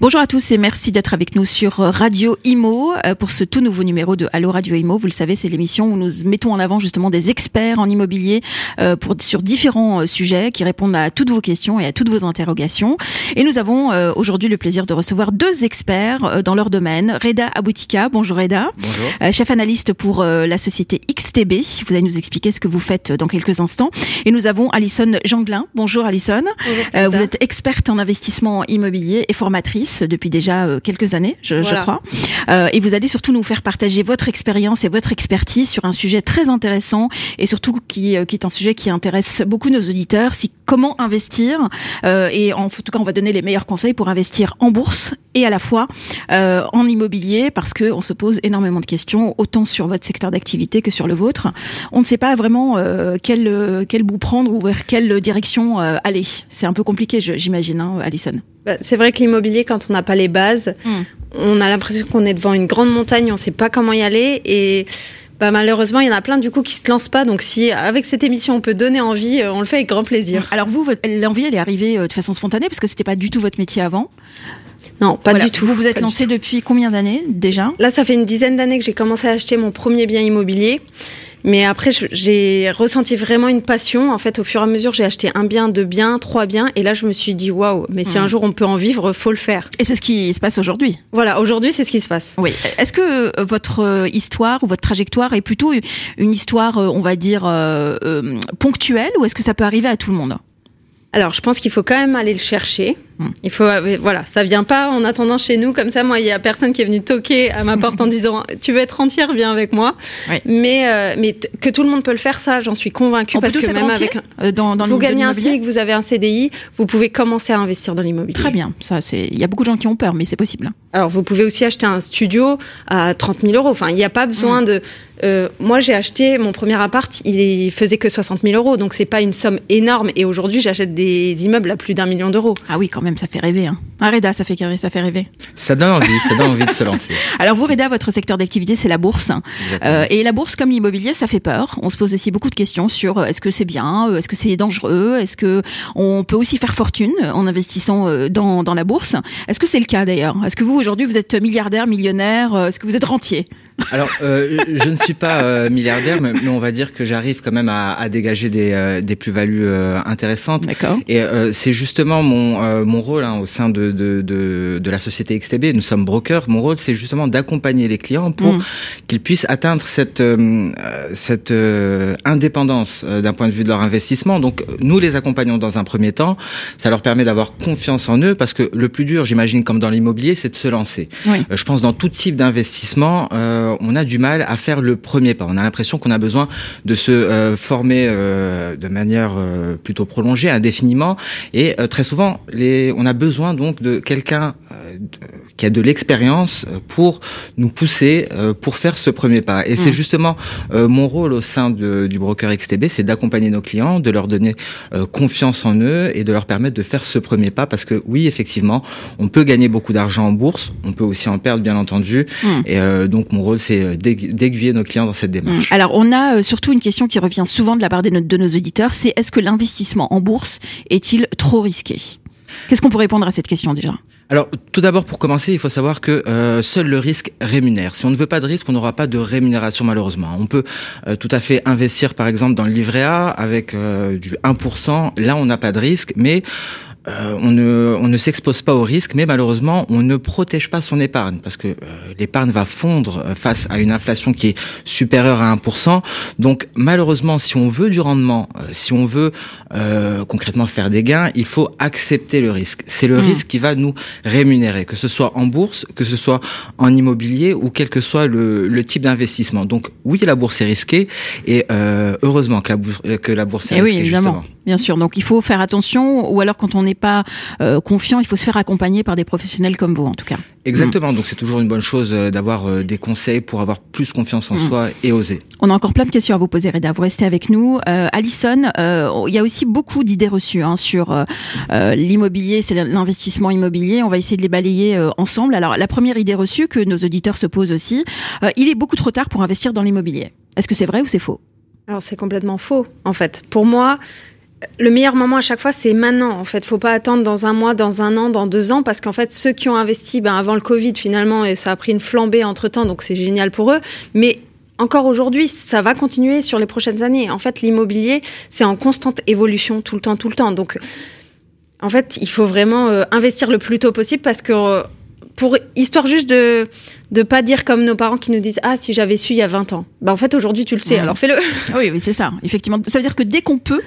Bonjour à tous et merci d'être avec nous sur Radio Imo euh, pour ce tout nouveau numéro de Allo Radio Imo. Vous le savez, c'est l'émission où nous mettons en avant justement des experts en immobilier euh, pour, sur différents euh, sujets qui répondent à toutes vos questions et à toutes vos interrogations. Et nous avons aujourd'hui le plaisir de recevoir deux experts dans leur domaine. Reda Aboutika, bonjour Reda. Bonjour. chef analyste pour la société XTB. Vous allez nous expliquer ce que vous faites dans quelques instants. Et nous avons Alison Janglin. Bonjour Alison. Bonjour, vous êtes experte en investissement immobilier et formatrice depuis déjà euh, quelques années, je, je crois. Euh, et vous allez surtout nous faire partager votre expérience et votre expertise sur un sujet très intéressant et surtout qui, euh, qui est un sujet qui intéresse beaucoup nos auditeurs, c'est comment investir. Euh, et en, tout cas, on va donner les meilleurs conseils pour investir en bourse et à la fois euh, en immobilier parce que on se pose énormément de questions autant sur votre secteur d'activité que sur le vôtre. On ne sait pas vraiment euh, quel quel bout prendre ou vers quelle direction aller. C'est un peu compliqué, j'imagine, hein, Alison. Bah, c'est vrai que l'immobilier, quand on n'a pas les bases, mm. on a l'impression qu'on est devant une grande montagne, on ne sait pas comment y aller et bah, malheureusement, il y en a plein du coup qui se lancent pas. Donc si avec cette émission on peut donner envie, euh, on le fait avec grand plaisir. Alors vous, l'envie elle est arrivée euh, de façon spontanée parce que c'était pas du tout votre métier avant. Non, pas du tout. Vous vous êtes lancé depuis combien d'années déjà Là, ça fait une dizaine d'années que j'ai commencé à acheter mon premier bien immobilier. Mais après, j'ai ressenti vraiment une passion. En fait, au fur et à mesure, j'ai acheté un bien, deux biens, trois biens. Et là, je me suis dit, waouh, mais si un hmm. jour on peut en vivre, faut le faire. Et c'est ce qui se passe aujourd'hui. Voilà, aujourd'hui, c'est ce qui se passe. Oui. Est-ce que euh, votre euh, histoire ou votre trajectoire est plutôt une histoire, euh, on va dire, ponctuelle ou est-ce que ça peut arriver à tout le monde? Alors, je pense qu'il faut quand même aller le chercher. Hmm. Il faut, euh, voilà, ça vient pas en attendant chez nous comme ça. Moi, il y a personne qui est venu toquer à ma porte en disant tu veux être entière, viens avec moi. Mais, euh, mais que tout le monde peut le faire, ça, j'en suis convaincue parce que même avec euh, dans, dans vous gagnez un SMIC, vous avez un CDI, vous pouvez commencer à investir dans l'immobilier. Très bien, ça, c'est. Il y a beaucoup de gens qui ont peur, mais c'est possible. Alors, vous pouvez aussi acheter un studio à 30 000 euros. Enfin, il n'y a pas besoin hmm. de. Euh, moi, j'ai acheté mon premier appart, il faisait que 60 000 euros, donc c'est pas une somme énorme. Et aujourd'hui, j'achète des immeubles à plus d'un million d'euros. Ah oui, quand même, ça fait rêver. Hein. Ah, Reda, ça fait ça fait rêver. Ça donne envie, ça donne envie de se lancer. Alors vous, Reda, votre secteur d'activité, c'est la bourse. Euh, et la bourse, comme l'immobilier, ça fait peur. On se pose aussi beaucoup de questions sur euh, est-ce que c'est bien, est-ce que c'est dangereux, est-ce que on peut aussi faire fortune en investissant dans, dans la bourse. Est-ce que c'est le cas d'ailleurs? Est-ce que vous aujourd'hui vous êtes milliardaire, millionnaire? Est-ce que vous êtes rentier? Alors, euh, je ne suis pas euh, milliardaire, mais, on va dire que j'arrive quand même à, à dégager des, euh, des plus-values euh, intéressantes. D'accord. Et c'est justement mon, mon rôle hein, au sein de, de, de, de, la société XTB. Nous sommes brokers. Mon rôle, c'est justement d'accompagner les clients pour mm. qu'ils puissent atteindre cette, cette indépendance d'un point de vue de leur investissement. Donc, nous les accompagnons dans un premier temps. Ça leur permet d'avoir confiance en eux parce que le plus dur, j'imagine, comme dans l'immobilier, c'est de se lancer. Oui. je pense dans tout type d'investissement. Euh, euh, on a du mal à faire le premier pas. On a l'impression qu'on a besoin de se euh, former euh, de manière plutôt prolongée, indéfiniment, et très souvent, les, on a besoin donc de quelqu'un qui a de l'expérience pour nous pousser pour faire ce premier pas. Et c'est mmh. justement mon rôle au sein du broker XTB, c'est d'accompagner nos clients, de leur donner confiance en eux et de leur permettre de faire ce premier pas parce que oui, effectivement, on peut gagner beaucoup d'argent en bourse, on peut aussi en perdre bien entendu. Mmh. Et donc mon rôle c'est euh, d'aiguiller nos clients dans cette démarche. Mmh. Alors, on a euh, surtout une question qui revient souvent de la part de nos auditeurs, c'est est-ce que l'investissement en bourse est-il trop risqué? Qu'est-ce qu'on peut répondre à cette question déjà? Alors, tout d'abord, pour commencer, il faut savoir que euh, seul le risque rémunère. Si on ne veut pas de risque, on n'aura pas de rémunération malheureusement. On peut tout à fait investir, par exemple, dans le livret A avec du 1%. Là, on n'a pas de risque, mais euh, on ne, on ne s'expose pas au risque, mais malheureusement, on ne protège pas son épargne parce que euh, l'épargne va fondre euh, face à une inflation qui est supérieure à 1%. Donc, malheureusement, si on veut du rendement, si on veut concrètement faire des gains, il faut accepter le risque. C'est le mmh. risque qui va nous rémunérer, que ce soit en bourse, que ce soit en immobilier ou quel que soit le, le type d'investissement. Donc, oui, la bourse est risquée et heureusement que la bourse, que la bourse est et risquée. Oui, évidemment. Justement. Bien sûr. Donc, il faut faire attention ou alors quand on n'est pas confiant, il faut se faire accompagner par des professionnels comme vous, en tout cas. Exactement. Donc c'est toujours une bonne chose d'avoir des conseils pour avoir plus confiance en mm. soi et oser. On a encore plein de questions à vous poser, Reda. Vous restez avec nous. Alison, il y a aussi beaucoup d'idées reçues hein, sur l'immobilier, c'est l'investissement immobilier. On va essayer de les balayer ensemble. Alors la première idée reçue que nos auditeurs se posent aussi, il est beaucoup trop tard pour investir dans l'immobilier. Est-ce que c'est vrai ou c'est faux? Alors c'est complètement faux, en fait. Pour moi, le meilleur moment à chaque fois, c'est maintenant. En fait, faut pas attendre dans un mois, dans un an, dans deux ans, parce qu'en fait, ceux qui ont investi ben, avant le Covid, finalement, et ça a pris une flambée entre temps, donc c'est génial pour eux. Mais encore aujourd'hui, ça va continuer sur les prochaines années. En fait, l'immobilier, c'est en constante évolution tout le temps, tout le temps. Donc, en fait, il faut vraiment euh, investir le plus tôt possible parce que euh, pour histoire juste de de pas dire comme nos parents qui nous disent ah si j'avais su il y a 20 ans. Bah en fait aujourd'hui tu le sais alors fais-le. Oui oui c'est ça effectivement ça veut dire que dès qu'on peut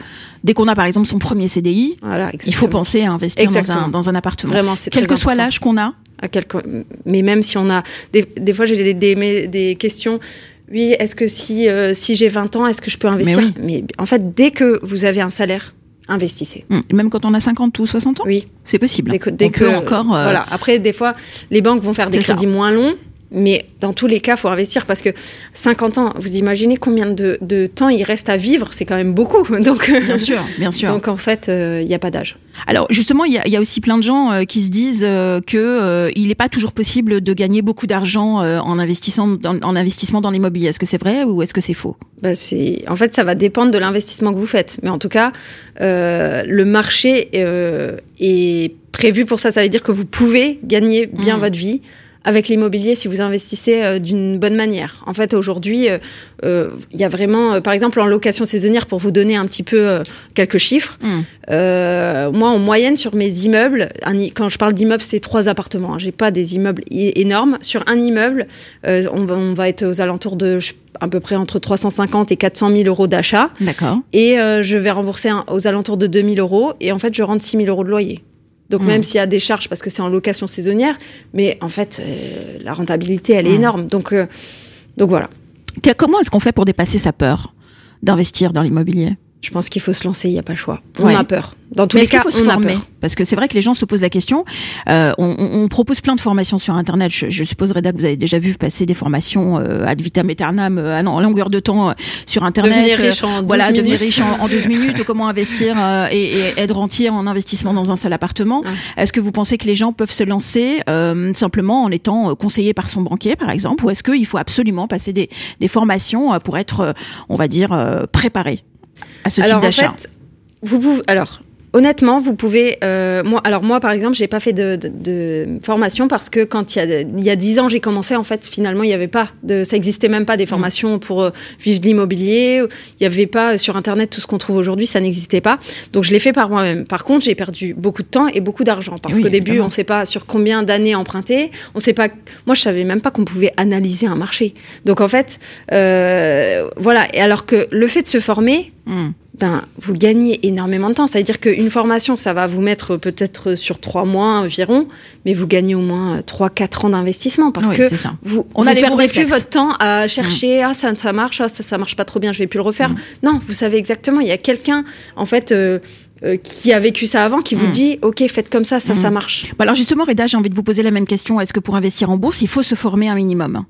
dès qu'on a par exemple son premier CDI voilà, il faut penser à investir dans un, dans un, appartement. Vraiment c'est quel que soit l'âge qu'on a. À quelque... mais même si on a des, des fois j'ai des, des, des questions oui, est-ce que si, euh, si j'ai 20 ans, est-ce que je peux investir? mais, en fait, dès que vous avez un salaire, investissez. Hum, même quand on a 50 ou 60 ans Oui. C'est possible. Dès que, encore. Euh, voilà. Après, des fois, les banques vont faire des crédits moins longs. Mais dans tous les cas, il faut investir parce que 50 ans, vous imaginez combien de, de temps il reste à vivre C'est quand même beaucoup. Donc, bien sûr, bien sûr. Donc en fait, il euh, n'y a pas d'âge. Alors justement, il y a, y a, aussi plein de gens euh, qui se disent euh, que il n'est pas toujours possible de gagner beaucoup d'argent en investissant dans, en investissement dans l'immobilier. Est-ce que c'est vrai ou est-ce que c'est faux? Bah c'est, en fait, ça va dépendre de l'investissement que vous faites. Mais en tout cas, le marché est prévu pour ça. Ça veut dire que vous pouvez gagner bien mmh. votre vie avec l'immobilier si vous investissez euh, d'une bonne manière. En fait, aujourd'hui, euh, euh, il y a vraiment, par exemple, en location saisonnière, pour vous donner un petit peu quelques chiffres, mmh. moi, en moyenne, sur mes immeubles, quand je parle d'immeubles, c'est trois appartements. Hein, J'ai pas des immeubles énormes. Sur un immeuble, on va, on, va, être aux alentours de à peu près entre 350 et 400 000 euros d'achat. D'accord. Et je vais rembourser aux alentours de 2000 euros. Et en fait, je rentre 6 000 euros de loyer. Donc même s'il y a des charges parce que c'est en location saisonnière, mais en fait euh, la rentabilité elle est énorme. Donc euh, donc voilà. Comment est-ce qu'on fait pour dépasser sa peur d'investir dans l'immobilier? Je pense qu'il faut se lancer, il n'y a pas le choix. On a peur. Dans tous les cas, faut on se former Parce que c'est vrai que les gens se posent la question. Euh, on, on, propose plein de formations sur Internet. Je, je, suppose, Reda, que vous avez déjà vu passer des formations euh, ad vitam aeternam, euh, en longueur de temps euh, sur Internet. Devenir riche en 12 voilà, minutes. devenir riche en, en 12 minutes, comment investir et, et, être rentier en investissement dans un seul appartement. Est-ce que vous pensez que les gens peuvent se lancer simplement en étant conseillés par son banquier, par exemple, ou est-ce qu'il faut absolument passer des, des formations pour être, on va dire, préparé à ce type d'achat en fait, vous pouvez, alors, Honnêtement, vous pouvez. Euh, moi, alors moi, par exemple, j'ai pas fait de, de, de, formation parce que quand il y a il y a dix ans, j'ai commencé. En fait, finalement, il y avait pas de, ça existait même pas des mmh. formations pour euh, vivre de l'immobilier. Il y avait pas euh, sur internet tout ce qu'on trouve aujourd'hui, ça n'existait pas. Donc, je l'ai fait par moi-même. Par contre, j'ai perdu beaucoup de temps et beaucoup d'argent parce oui, qu'au début, on sait pas sur combien d'années emprunter. On sait pas. Moi, je savais même pas qu'on pouvait analyser un marché. Donc, en fait, euh, voilà. Et alors que le fait de se former. Mmh ben, vous gagnez énormément de temps. C'est-à-dire qu'une formation, ça va vous mettre peut-être sur trois mois environ, mais vous gagnez au moins trois, quatre ans d'investissement parce que vous, on ne perdez plus votre temps à chercher, mm. ah, ça, ça marche, ah, ça, ça marche pas trop bien, je vais plus le refaire. Mm. Non, vous savez exactement, il y a quelqu'un, en fait, euh, euh, qui a vécu ça avant, qui vous mm. dit ok faites comme ça, ça ça marche. Bah alors justement Reda, j'ai envie de vous poser la même question. Est-ce que pour investir en bourse, il faut se former un minimum?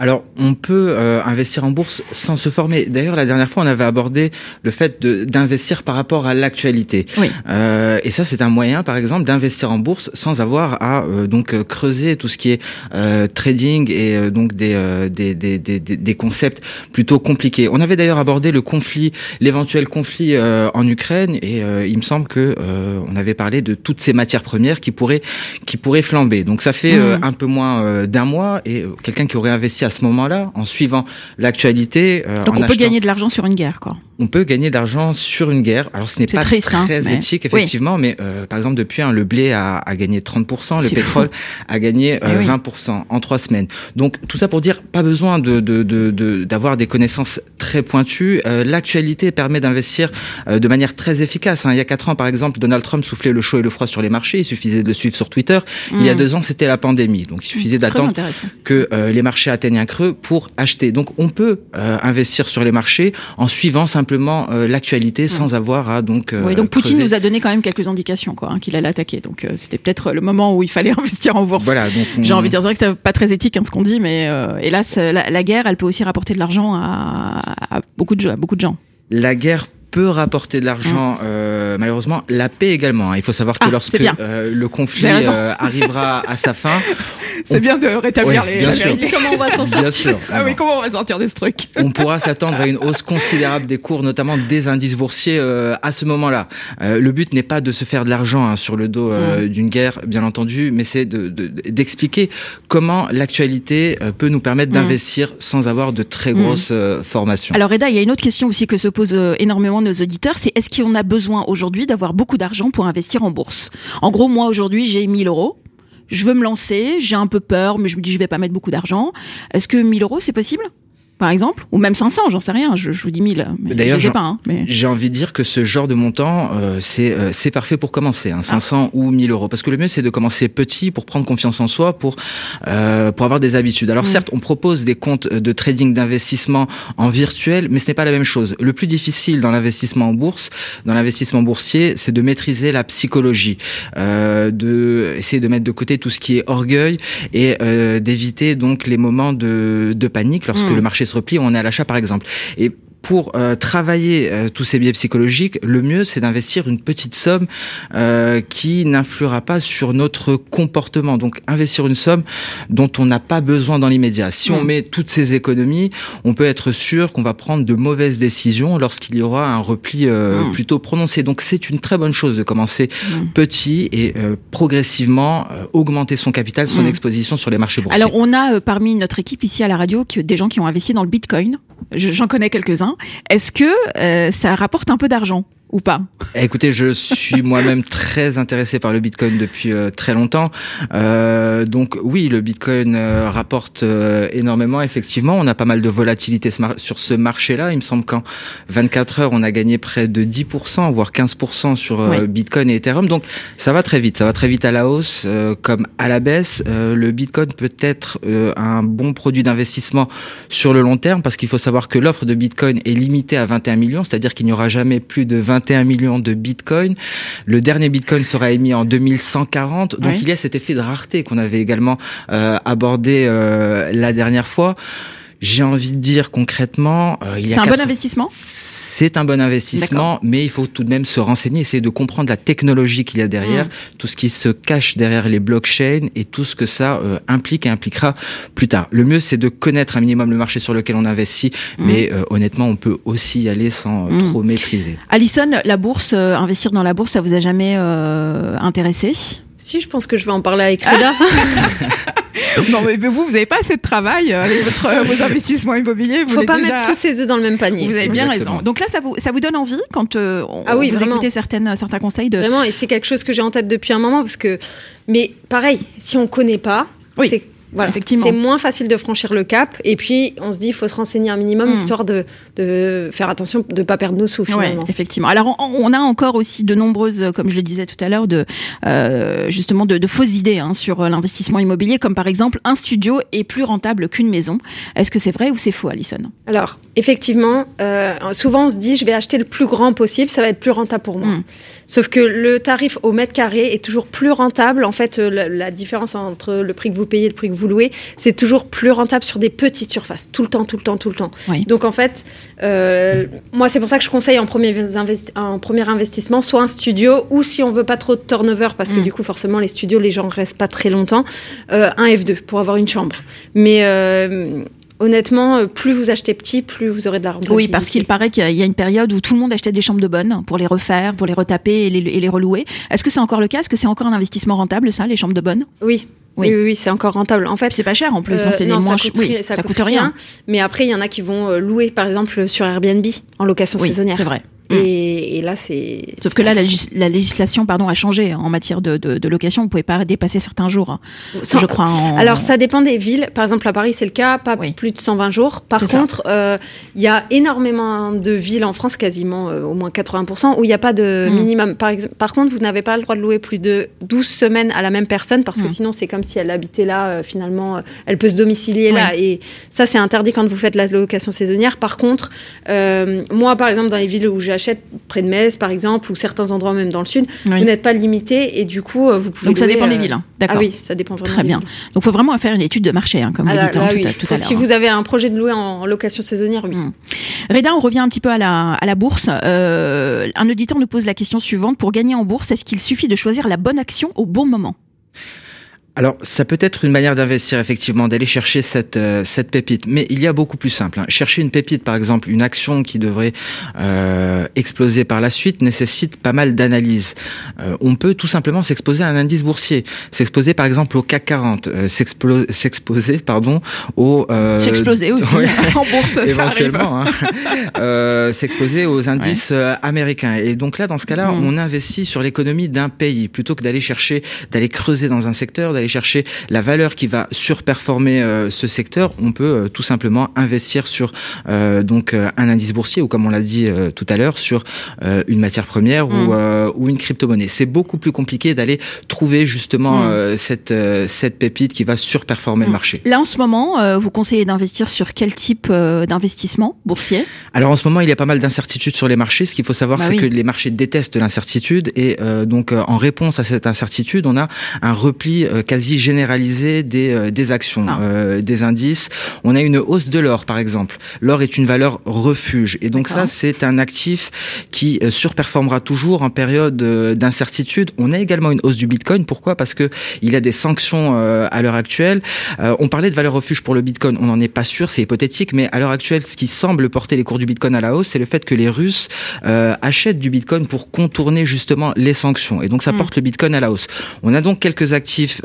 Alors, on peut euh, investir en bourse sans se former. D'ailleurs, la dernière fois, on avait abordé le fait d'investir par rapport à l'actualité. Oui. Euh, et ça, c'est un moyen, par exemple, d'investir en bourse sans avoir à euh, donc creuser tout ce qui est euh, trading et donc des, des, des, des, des, concepts plutôt compliqués. On avait d'ailleurs abordé le conflit, l'éventuel conflit en Ukraine, et il me semble que on avait parlé de toutes ces matières premières qui pourraient qui pourraient flamber. Donc, ça fait mmh. un peu moins d'un mois, et quelqu'un qui aurait investi à ce moment-là, en suivant l'actualité. Euh, Donc on peut gagner de l'argent sur une guerre, quoi. On peut gagner d'argent sur une guerre. Alors ce n'est pas triste, hein, très éthique, effectivement, mais euh, par exemple depuis, hein, le blé a, a, gagné 30%, le pétrole a gagné euh, 20% en trois semaines. Donc tout ça pour dire, pas besoin de d'avoir de, de, des connaissances très pointues. Euh, l'actualité permet d'investir euh, de manière très efficace. Hein. Il y a quatre ans, par exemple, Donald Trump soufflait le chaud et le froid sur les marchés. Il suffisait de le suivre sur Twitter. Il y a mmh. deux ans, c'était la pandémie. Donc il suffisait d'attendre que les marchés atteignent un creux pour acheter. Donc on peut investir sur les marchés en suivant simplement simplement l'actualité sans avoir à donc. oui, donc Poutine nous a donné quand même quelques indications, quoi, hein, qu'il allait attaquer. Donc c'était peut-être le moment où il fallait investir en bourse. Voilà. J'ai envie de dire, c'est vrai que c'est pas très éthique hein, ce qu'on dit, mais hélas, la, la, guerre, elle peut aussi rapporter de l'argent à, à, beaucoup de à beaucoup de gens. La guerre peut rapporter de l'argent, mm. euh, malheureusement, la paix également. Hein. Il faut savoir que ah, lorsque euh, le conflit euh, arrivera à sa fin, c'est bien de rétablir les. Bien comment on va s'en sortir. Sûr. Ah oui, comment on va sortir de ce truc On pourra s'attendre à une hausse considérable des cours, notamment des indices boursiers à ce moment-là. le but n'est pas de se faire de l'argent hein, sur le dos mm. d'une guerre, bien entendu, mais c'est d'expliquer de, comment l'actualité peut nous permettre mm. d'investir sans avoir de très grosses formations. Alors Eda, il y a une autre question aussi que se pose énormément nos auditeurs, c'est est-ce qu'on a besoin aujourd'hui d'avoir beaucoup d'argent pour investir en bourse? En gros, moi aujourd'hui, j'ai 1000 euros. Je veux me lancer, j'ai un peu peur, mais je me dis je vais pas mettre beaucoup d'argent. Est-ce que 1000 euros, c'est possible? Par exemple, ou même 500, j'en sais rien, je, je vous dis 1000. D'ailleurs, j'ai hein, J'ai envie de dire que ce genre de montant, euh, c'est euh, c'est parfait pour commencer, hein, 500 ah. ou 1000 euros, parce que le mieux c'est de commencer petit pour prendre confiance en soi, pour euh, pour avoir des habitudes. Alors mm. certes, on propose des comptes de trading d'investissement en virtuel, mais ce n'est pas la même chose. Le plus difficile dans l'investissement en bourse, dans l'investissement boursier, c'est de maîtriser la psychologie, euh, de essayer de mettre de côté tout ce qui est orgueil et euh, d'éviter donc les moments de de panique lorsque mm. le marché se repli, on est à l'achat par exemple. Pour euh, travailler euh, tous ces biais psychologiques, le mieux c'est d'investir une petite somme euh, qui n'influera pas sur notre comportement. Donc investir une somme dont on n'a pas besoin dans l'immédiat. Si on met toutes ces économies, on peut être sûr qu'on va prendre de mauvaises décisions lorsqu'il y aura un repli mm. plutôt prononcé. Donc c'est une très bonne chose de commencer mm. petit et progressivement augmenter son capital, son exposition sur les marchés boursiers. Alors on a parmi notre équipe ici à la radio des gens qui ont investi dans le Bitcoin. J'en connais quelques-uns. Est-ce que euh, ça rapporte un peu d'argent? Ou pas Écoutez, je suis moi-même très intéressé par le Bitcoin depuis euh, très longtemps. Euh, donc oui, le Bitcoin euh, rapporte euh, énormément. Effectivement, on a pas mal de volatilité sur ce marché-là. Il me semble qu'en 24 heures, on a gagné près de 10%, voire 15% sur Bitcoin et Ethereum. Donc ça va très vite. Ça va très vite à la hausse comme à la baisse. le Bitcoin peut être un bon produit d'investissement sur le long terme parce qu'il faut savoir que l'offre de Bitcoin est limitée à 21 millions, c'est-à-dire qu'il n'y aura jamais plus de 20 21 millions de bitcoins. Le dernier bitcoin sera émis en 2140. Donc il y a cet effet de rareté qu'on avait également euh, abordé euh, la dernière fois. J'ai envie de dire concrètement, euh, il C'est un bon investissement? C'est un bon investissement, mais il faut tout de même se renseigner, essayer de comprendre la technologie qu'il y a derrière, mmh. tout ce qui se cache derrière les blockchains et tout ce que ça euh, implique et impliquera plus tard. Le mieux, c'est de connaître un minimum le marché sur lequel on investit, mmh. mais euh, honnêtement, on peut aussi y aller sans mmh. trop maîtriser. Alison, la bourse, investir dans la bourse, ça vous a jamais intéressé? Si, je pense que je vais en parler avec Reda. non, mais vous, vous n'avez pas assez de travail euh, avec votre, euh, vos investissements immobiliers. Vous faut pas mettre tous ses œufs dans le même panier. Vous avez bien raison. Donc là, ça vous, ça vous donne envie quand euh, on, ah oui, vous écoutez certaines, certains conseils de. Vraiment, et c'est quelque chose que j'ai en tête depuis un moment parce que. Mais pareil, si on connaît pas, oui. c'est voilà. Effectivement. C'est moins facile de franchir le cap. Et puis, on se dit, il faut se renseigner un minimum, hmm. histoire de, de, faire attention de ne pas perdre nos sous, finalement. effectivement. Alors, on, a encore aussi de nombreuses, comme je le disais tout à l'heure, de, euh, justement, de, de, fausses idées hein, sur euh, l'investissement immobilier, comme par exemple, un studio est plus rentable qu'une maison. Est-ce que c'est vrai ou c'est faux, Alison? Alors, effectivement, euh, souvent, on se dit, je vais acheter le plus grand possible, ça va être plus rentable pour moi. Hmm. Sauf que le tarif au mètre carré est toujours plus rentable. En fait, euh, la, la différence entre le prix que vous payez et le prix que vous vous c'est toujours plus rentable sur des petites surfaces, tout le temps, tout le temps, tout le temps. Donc en fait, euh, moi c'est pour ça que je conseille en premier, en premier investissement soit un studio ou si on veut pas trop de turnover parce que mm. du coup forcément les studios les gens restent pas très longtemps, euh, un F2 pour avoir une chambre. Mais euh, honnêtement, plus vous achetez petit, plus vous aurez de la rentabilité. Oui, parce qu'il paraît qu'il y a une période où tout le monde achetait des chambres de bonne pour les refaire, pour les retaper et les, et les relouer. Est-ce que c'est encore le cas? Est-ce que c'est encore un investissement rentable, ça, les chambres de bonne? Oui, oui, oui, c'est encore rentable. En fait, c'est pas cher en plus. C'est ça, coûte, ça, coûte, rien. Mais après, il y en a qui vont euh, louer, par exemple, sur Airbnb en location saisonnière. C'est vrai. Mm. Et, là, c'est. Sauf que là, la, législation, pardon, a changé en matière de, de, location. Vous pouvez pas dépasser certains jours. Hein. je crois. Alors, ça dépend des villes. Par exemple, à Paris, c'est le cas, pas plus de 120 jours. Par contre, euh, il y a énormément de villes en France, quasiment euh, au moins 80%, où il n'y a pas de mm. minimum. Par, par contre, vous n'avez pas le droit de louer plus de 12 semaines à la même personne, parce que mm. sinon, c'est comme si elle habitait là. Euh, finalement, elle peut se domicilier là. Et ça, c'est interdit quand vous faites la location saisonnière. Par contre, moi, par exemple, dans les villes où j'ai achète près de Metz, par exemple, ou certains endroits même dans le sud, vous n'êtes pas limité et du coup, euh, vous pouvez. Donc ça dépend des euh, villes, hein. d'accord. Ah oui, ça dépend vraiment. Très bien. Donc il faut vraiment faire une étude de marché, hein, comme vous ah dites hein, tout, à, l'heure. Si vous avez un projet de louer en location saisonnière, oui. Hmm. Reda, on revient un petit peu à la, à la bourse. Euh, un auditeur nous pose la question suivante pour gagner en bourse, est-ce qu'il suffit de choisir la bonne action au bon moment? Alors, ça peut être une manière d'investir, effectivement, d'aller chercher cette, euh, cette pépite. Mais il y a beaucoup plus simple. Hein. Chercher une pépite, par exemple, une action qui devrait euh, exploser par la suite, nécessite pas mal d'analyse. Euh, on peut tout simplement s'exposer à un indice boursier. S'exposer, par exemple, au CAC 40. Euh, s'exposer, pardon, au... S'exploser aussi, en bourse, éventuellement. Hein. s'exposer aux indices américains. Et donc là, dans ce cas-là, mm. on investit sur l'économie d'un pays, plutôt que d'aller chercher, d'aller creuser dans un secteur, chercher la valeur qui va surperformer euh, ce secteur, on peut euh, tout simplement investir sur euh, donc un indice boursier ou comme on l'a dit tout à l'heure sur une matière première ou, mm. ou une crypto-monnaie. C'est beaucoup plus compliqué d'aller trouver justement mm. cette cette pépite qui va surperformer le mm. marché. Là en ce moment, vous conseillez d'investir sur quel type d'investissement boursier? Alors en ce moment, il y a pas mal d'incertitudes sur les marchés. Ce qu'il faut savoir, bah c'est que les marchés détestent l'incertitude et donc en réponse à cette incertitude, on a un repli quasi généralisée des, euh, des actions, ah. euh, des indices. On a une hausse de l'or, par exemple. L'or est une valeur refuge. Et donc ça, c'est un actif qui euh, surperformera toujours en période d'incertitude. On a également une hausse du Bitcoin. Pourquoi? Parce que il a des sanctions à l'heure actuelle. on parlait de valeur refuge pour le Bitcoin. On n'en est pas sûr, c'est hypothétique, mais à l'heure actuelle, ce qui semble porter les cours du Bitcoin à la hausse, c'est le fait que les Russes achètent du Bitcoin pour contourner justement les sanctions. Et donc ça hmm. porte le Bitcoin à la hausse. On a donc quelques actifs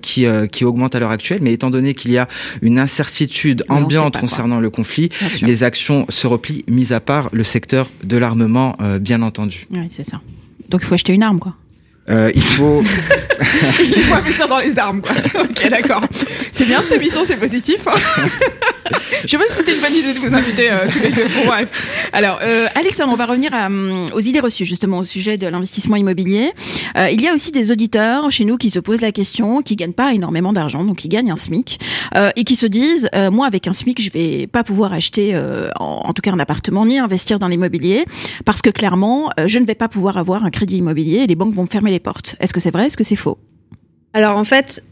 qui, euh, qui augmente à l'heure actuelle, mais étant donné qu'il y a une incertitude ambiante concernant le conflit, les actions se replient, mis à part le secteur de l'armement, euh, bien entendu. Oui, c'est ça. Donc il faut acheter une arme, quoi. Euh, il faut. il faut investir dans les armes, quoi. ok, d'accord. C'est bien cette émission, c'est positif. Hein Je sais pas si c'était une bonne idée de vous inviter euh, tous les deux. Alors, euh, Alexandre, on va revenir euh, aux idées reçues justement au sujet de l'investissement immobilier. Euh, il y a aussi des auditeurs chez nous qui se posent la question, qui gagnent pas énormément d'argent, donc qui gagnent un SMIC, euh, et qui se disent, moi avec un SMIC, je vais pas pouvoir acheter, en, en, tout cas un appartement, ni investir dans l'immobilier, parce que clairement, je ne vais pas pouvoir avoir un crédit immobilier et les banques vont me fermer les portes. Est-ce que c'est vrai? Est-ce que c'est faux? Alors en fait,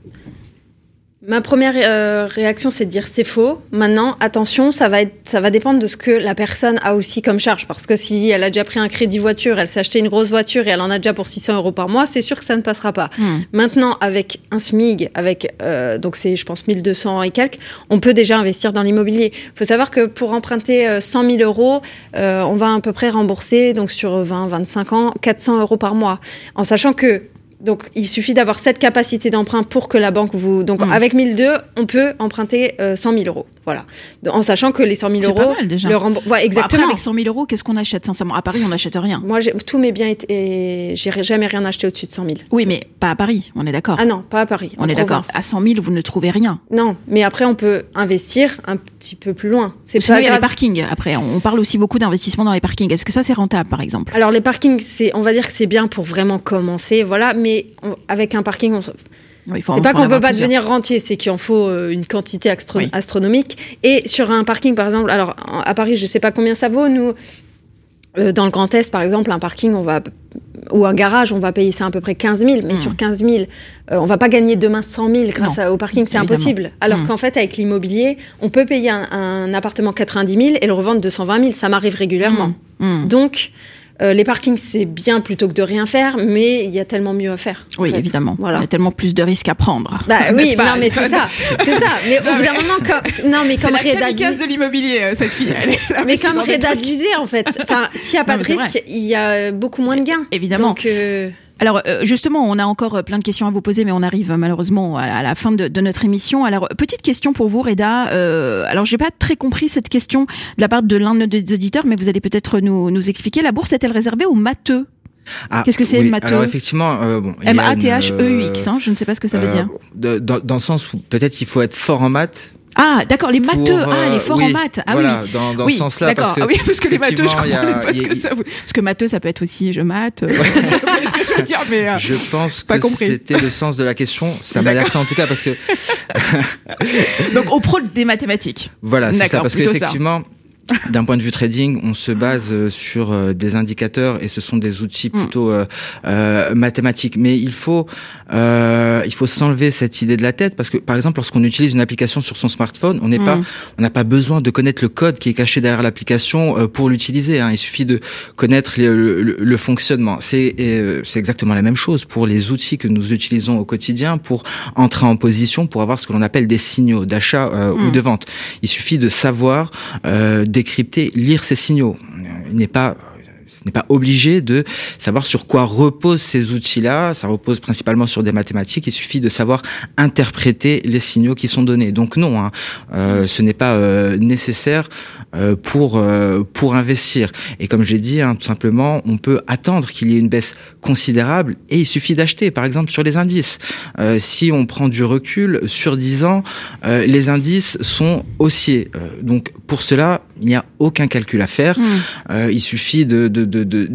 Ma première euh, réaction, c'est de dire c'est faux. Maintenant, attention, ça va, être, ça va dépendre de ce que la personne a aussi comme charge. Parce que si elle a déjà pris un crédit voiture, elle s'est acheté une grosse voiture et elle en a déjà pour 600 euros par mois, c'est sûr que ça ne passera pas. Hmm. Maintenant, avec un SMIG, avec euh, donc c'est je pense 1200 et quelques, on peut déjà investir dans l'immobilier. Il faut savoir que pour emprunter 100 euh, 000 euros, on va à peu près rembourser donc sur 20-25 ans 400 euros par mois, en sachant que donc, il suffit d'avoir cette capacité d'emprunt pour que la banque vous. Donc, hmm. avec 1002, on peut emprunter 100 000 euros. Voilà. En sachant que les 100 000 euros. C'est pas mal déjà. Le exactement. après, avec 100 000 euros, qu'est-ce qu'on achète sincèrement? À Paris, on n'achète rien. Moi, tous mes biens étaient. J'ai jamais rien acheté au-dessus de 100 000. Oui, mais pas à Paris, on est d'accord. Ah non, pas à Paris. On est d'accord. À 100 000, vous ne trouvez rien. Non, mais après, on peut investir un petit peu plus loin. C'est pas. Il y a les parkings. Après, on parle aussi beaucoup d'investissement dans les parkings. Est-ce que ça, c'est rentable, par exemple? Alors, les parkings, c'est, on va dire que c'est bien pour vraiment commencer, voilà. Mais avec un parking, on c'est pas qu'on peut pas devenir rentier, c'est qu'il en faut euh, une quantité astronomique. Et sur un parking, par exemple, alors à Paris, je sais pas combien ça vaut. Nous, dans le Grand Est, par exemple, un parking, on va ou un garage, on va payer ça à peu près 15 000. Mais hmm. sur 15 000, euh, on va pas gagner demain 100 000 grâce au parking, c'est impossible. Alors hmm. qu'en fait, avec l'immobilier, on peut payer un, appartement 90 000 et le revendre 220 000. Ça m'arrive régulièrement. Hmm. Donc euh, les parkings, c'est bien plutôt que de rien faire, mais il y a tellement mieux à faire. Oui, évidemment. Voilà. Il y a tellement plus de risques à prendre. Bah oui, non, mais c'est ça. C'est ça. Mais au bout d'un moment, comme, non, mais comme Reda de l'immobilier, euh, cette fille. mais comme Reda disait, en fait, s'il n'y a pas de risque, il y a beaucoup moins de gains. Évidemment. Donc, euh, Alors euh, justement, on a encore euh, plein de questions à vous poser, mais on arrive malheureusement à la fin de, notre émission. Alors petite question pour vous, Reda. Euh, alors j'ai pas très compris cette question de la part de l'un de nos auditeurs, mais vous allez peut-être nous, nous expliquer. La bourse est-elle réservée aux matheux? Ah, Qu'est-ce que c'est matheux? Alors effectivement, euh, bon, M A T H E U X. Hein, je ne sais pas ce que ça veut dire. Dans, dans le sens où peut-être il faut être fort en maths ah, d'accord, les matheux, ah, les forts en maths. Ah, voilà, oui. dans, dans ce sens-là. Parce que, ah, oui, parce que les matheux, je comprenais pas ce que ça Parce que matheux, ça peut être aussi je mate. Euh, ce que je veux dire, mais. Euh, je pense que c'était le sens de la question. Ça m'a l'air ça en tout cas parce que. Donc, au pro des mathématiques. Voilà, c'est ça, parce qu'effectivement. D'un point de vue trading, on se base euh, sur euh, des indicateurs et ce sont des outils mm. plutôt euh, euh, mathématiques. Mais il faut euh, il faut s'enlever cette idée de la tête parce que par exemple lorsqu'on utilise une application sur son smartphone, on n'est pas mm. on n'a pas besoin de connaître le code qui est caché derrière l'application pour l'utiliser. Hein. Il suffit de connaître le, le, le fonctionnement. C'est c'est exactement la même chose pour les outils que nous utilisons au quotidien pour entrer en position pour avoir ce que l'on appelle des signaux d'achat ou mm. de vente. Il suffit de savoir des décrypter, lire ces signaux. Il n'est pas n'est pas obligé de savoir sur quoi reposent ces outils-là. Ça repose principalement sur des mathématiques. Il suffit de savoir interpréter les signaux qui sont donnés. Donc non, hein, euh, ce n'est pas euh, nécessaire euh, pour pour investir. Et comme j'ai dit, hein, tout simplement, on peut attendre qu'il y ait une baisse considérable et il suffit d'acheter. Par exemple, sur les indices, si on prend du recul sur 10 ans, les indices sont haussiers. donc pour cela, il n'y a aucun calcul à faire. Mmh. il suffit de, de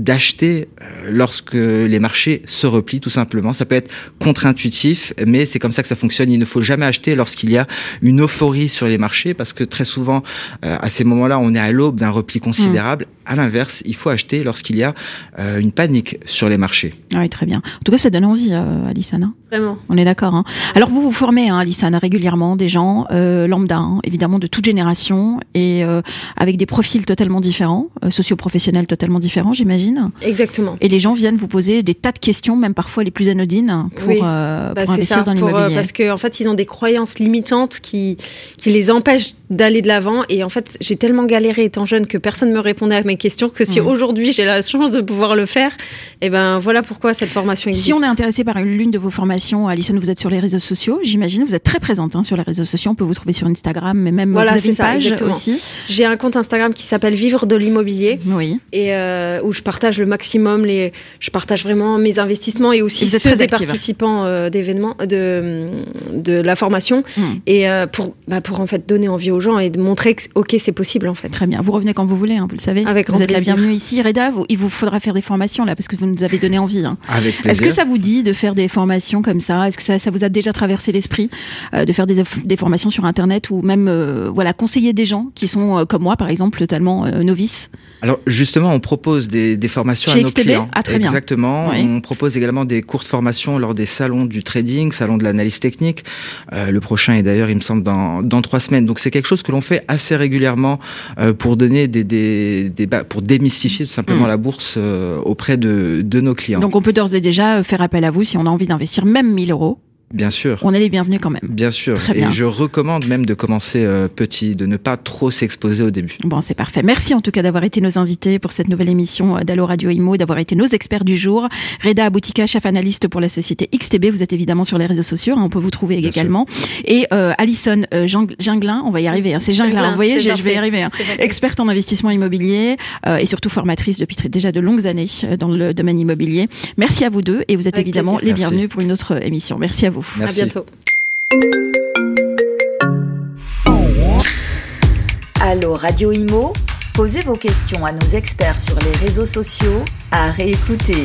d'acheter euh, lorsque les marchés se replient, tout simplement. Ça peut être contre-intuitif, mais c'est comme ça que ça fonctionne. Il ne faut jamais acheter lorsqu'il y a une euphorie sur les marchés, parce que très souvent, euh, à ces moments-là, on est à l'aube d'un repli considérable. Mm. À l'inverse, il faut acheter lorsqu'il y a euh, une panique sur les marchés. Ah oui, très bien. En tout cas, ça donne envie, euh, Alissana. Vraiment. On est d'accord. Hein. Alors, vous vous formez, hein, Alissana, régulièrement des gens lambda, hein, évidemment de toute génération, et avec des profils totalement différents, socio-professionnels totalement différents j'imagine. Exactement. Et les gens viennent vous poser des tas de questions, même parfois les plus anodines, pour, euh, bah, investir dans euh, l'immobilier. parce qu'en en fait, ils ont des croyances limitantes qui, qui les empêchent d'aller de l'avant. Et en fait, j'ai tellement galéré étant jeune que personne ne me répondait à mes questions que si mmh. aujourd'hui j'ai la chance de pouvoir le faire, et eh ben voilà pourquoi cette formation existe. Si on est intéressé par l'une de vos formations, Alison, vous êtes sur les réseaux sociaux, j'imagine, vous êtes très présente hein, sur les réseaux sociaux. On peut vous trouver sur Instagram, mais même voilà, vous avez une ça, page aussi. J'ai un compte Instagram qui s'appelle Vivre de l'immobilier. Oui. Et euh, où je partage le maximum, les, je partage vraiment mes investissements et aussi ceux des participants euh, d'événements de de la formation mmh. et euh, pour bah, pour en fait donner envie aux gens et de montrer ok, c'est possible en fait. Très bien. Vous revenez quand vous voulez, hein, vous le savez. Avec vous êtes la bienvenue ici, Reda. il vous faudra faire des formations là parce que vous nous avez donné envie. Hein. Avec Est-ce que ça vous dit de faire des formations comme ça? Est-ce que ça, ça, vous a déjà traversé l'esprit euh, de faire des, des, formations sur Internet ou même euh, voilà conseiller des gens qui sont euh, comme moi par exemple totalement novices Alors justement, on propose des, des formations Chez à nos XTB clients. Ah, très Exactement. On propose également des courses formations lors des salons du trading, salon de l'analyse technique. le prochain est d'ailleurs, il me semble, dans, dans trois semaines. Donc c'est quelque chose que l'on fait assez régulièrement euh, pour donner des, des, des pour démystifier tout simplement mm. la bourse euh, auprès de, de nos clients. Donc on peut d'ores et déjà faire appel à vous si on a envie d'investir même 1000 euros Bien sûr. On est les bienvenus quand même. Bien sûr. Très bien. Et je recommande même de commencer euh, petit, de ne pas trop s'exposer au début. Bon, c'est parfait. Merci en tout cas d'avoir été nos invités pour cette nouvelle émission d'Allo Radio Imo, d'avoir été nos experts du jour. Reda Aboutika, chef analyste pour la société XTB. Vous êtes évidemment sur les réseaux sociaux. Hein, on peut vous trouver également. Et euh, Alison euh, Ginglin, on va y arriver. Hein, c'est Ginglin. Vous voyez, je vais y arriver. Hein. Experte en investissement immobilier euh, et surtout formatrice depuis déjà de longues années euh, dans le domaine immobilier. Merci à vous deux et vous êtes évidemment les bienvenus pour une autre émission. Merci à vous. Merci. À bientôt. Allô Radio Imo, posez vos questions à nos experts sur les réseaux sociaux à réécouter